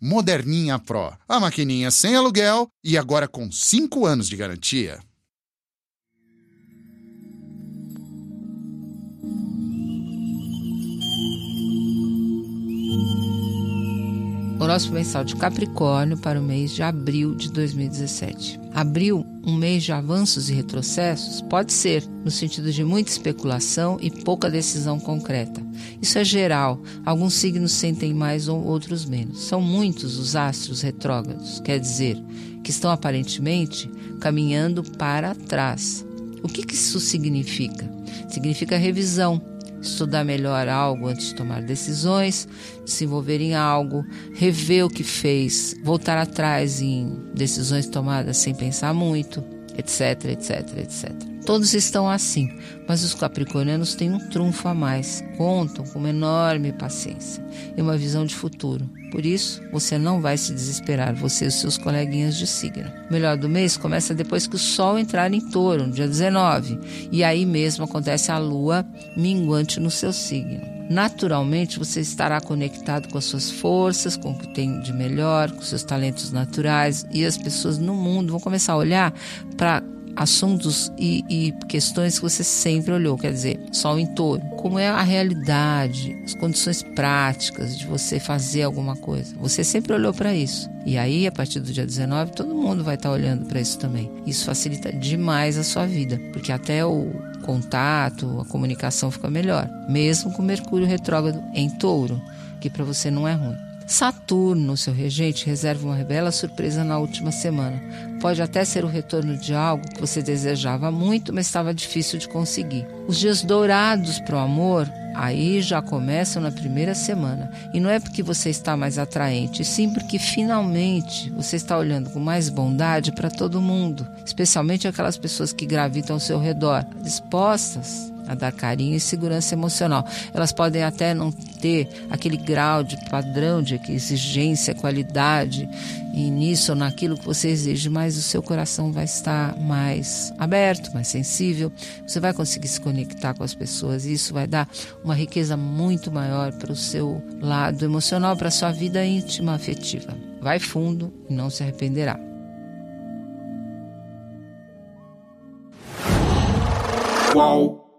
Moderninha Pro. A maquininha sem aluguel e agora com 5 anos de garantia. Horóscopo mensal de Capricórnio para o mês de abril de 2017. Abril, um mês de avanços e retrocessos, pode ser, no sentido de muita especulação e pouca decisão concreta. Isso é geral, alguns signos sentem mais ou outros menos. São muitos os astros retrógrados, quer dizer, que estão aparentemente caminhando para trás. O que, que isso significa? Significa revisão, estudar melhor algo antes de tomar decisões, se envolver em algo, rever o que fez, voltar atrás em decisões tomadas sem pensar muito, etc, etc, etc. Todos estão assim, mas os capricornianos têm um trunfo a mais, contam com uma enorme paciência e uma visão de futuro. Por isso, você não vai se desesperar, você e os seus coleguinhas de signo. O melhor do mês começa depois que o Sol entrar em touro, no dia 19, e aí mesmo acontece a Lua minguante no seu signo. Naturalmente, você estará conectado com as suas forças, com o que tem de melhor, com seus talentos naturais, e as pessoas no mundo vão começar a olhar para assuntos e, e, questões que você sempre olhou, quer dizer, só o entorno. Como é a realidade, as condições práticas de você fazer alguma coisa. Você sempre olhou para isso. E aí, a partir do dia 19, todo mundo vai estar tá olhando para isso também. Isso facilita demais a sua vida, porque até o contato, a comunicação fica melhor, mesmo com Mercúrio retrógrado em touro, que para você não é ruim. Saturno, seu regente, reserva uma bela surpresa na última semana. Pode até ser o retorno de algo que você desejava muito, mas estava difícil de conseguir. Os dias dourados para o amor aí já começam na primeira semana. E não é porque você está mais atraente, sim porque finalmente você está olhando com mais bondade para todo mundo, especialmente aquelas pessoas que gravitam ao seu redor, dispostas a dar carinho e segurança emocional. Elas podem até não ter aquele grau de padrão de exigência, qualidade e nisso ou naquilo que você exige, mas o seu coração vai estar mais aberto, mais sensível. Você vai conseguir se conectar com as pessoas e isso vai dar uma riqueza muito maior para o seu lado emocional, para a sua vida íntima afetiva. Vai fundo e não se arrependerá. Qual?